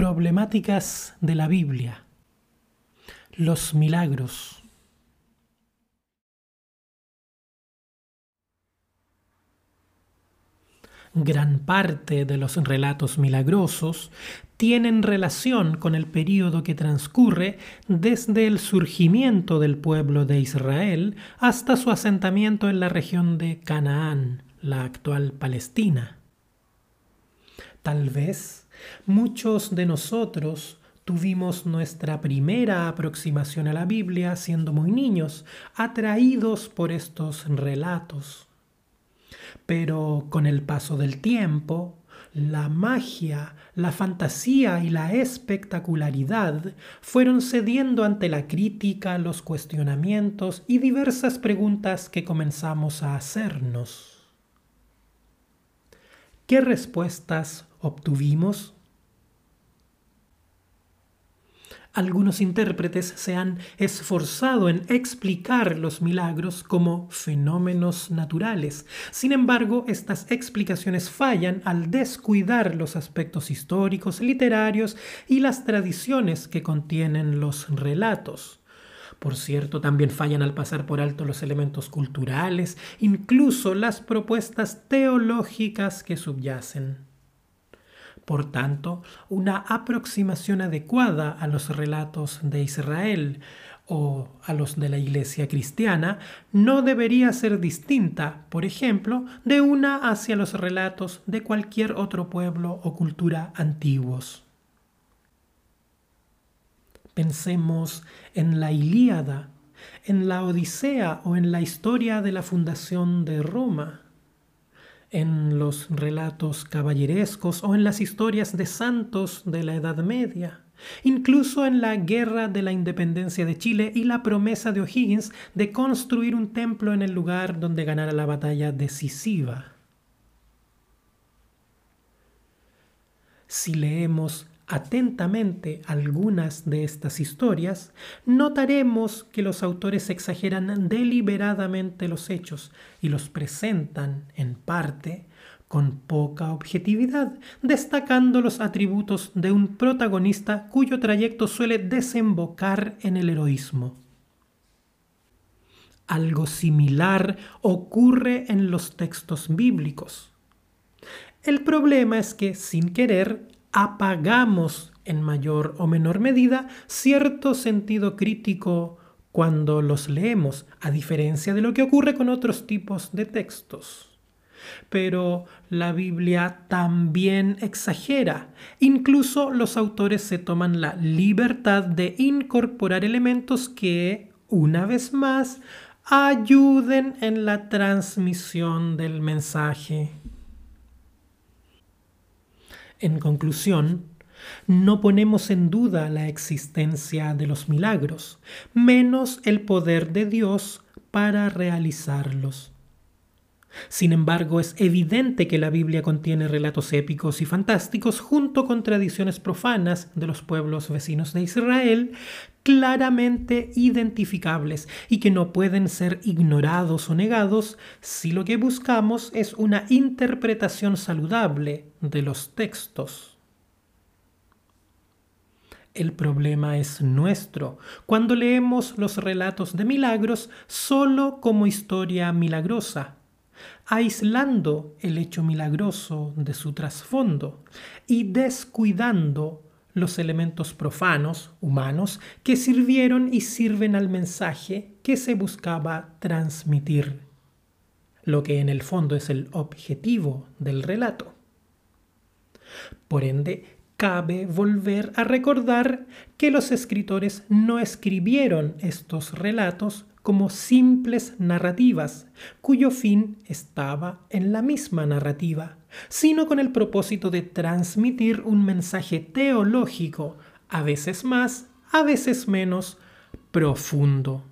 Problemáticas de la Biblia. Los milagros. Gran parte de los relatos milagrosos tienen relación con el período que transcurre desde el surgimiento del pueblo de Israel hasta su asentamiento en la región de Canaán, la actual Palestina. Tal vez muchos de nosotros tuvimos nuestra primera aproximación a la Biblia siendo muy niños, atraídos por estos relatos. Pero con el paso del tiempo, la magia, la fantasía y la espectacularidad fueron cediendo ante la crítica, los cuestionamientos y diversas preguntas que comenzamos a hacernos. ¿Qué respuestas obtuvimos? Algunos intérpretes se han esforzado en explicar los milagros como fenómenos naturales. Sin embargo, estas explicaciones fallan al descuidar los aspectos históricos, literarios y las tradiciones que contienen los relatos. Por cierto, también fallan al pasar por alto los elementos culturales, incluso las propuestas teológicas que subyacen. Por tanto, una aproximación adecuada a los relatos de Israel o a los de la Iglesia cristiana no debería ser distinta, por ejemplo, de una hacia los relatos de cualquier otro pueblo o cultura antiguos. Pensemos en la Ilíada, en la Odisea o en la historia de la fundación de Roma en los relatos caballerescos o en las historias de santos de la Edad Media, incluso en la Guerra de la Independencia de Chile y la promesa de O'Higgins de construir un templo en el lugar donde ganara la batalla decisiva. Si leemos atentamente algunas de estas historias, notaremos que los autores exageran deliberadamente los hechos y los presentan, en parte, con poca objetividad, destacando los atributos de un protagonista cuyo trayecto suele desembocar en el heroísmo. Algo similar ocurre en los textos bíblicos. El problema es que, sin querer, apagamos en mayor o menor medida cierto sentido crítico cuando los leemos, a diferencia de lo que ocurre con otros tipos de textos. Pero la Biblia también exagera. Incluso los autores se toman la libertad de incorporar elementos que, una vez más, ayuden en la transmisión del mensaje. En conclusión, no ponemos en duda la existencia de los milagros, menos el poder de Dios para realizarlos. Sin embargo, es evidente que la Biblia contiene relatos épicos y fantásticos junto con tradiciones profanas de los pueblos vecinos de Israel claramente identificables y que no pueden ser ignorados o negados si lo que buscamos es una interpretación saludable de los textos. El problema es nuestro cuando leemos los relatos de milagros solo como historia milagrosa, aislando el hecho milagroso de su trasfondo y descuidando los elementos profanos, humanos, que sirvieron y sirven al mensaje que se buscaba transmitir, lo que en el fondo es el objetivo del relato. Por ende, cabe volver a recordar que los escritores no escribieron estos relatos como simples narrativas, cuyo fin estaba en la misma narrativa, sino con el propósito de transmitir un mensaje teológico, a veces más, a veces menos, profundo.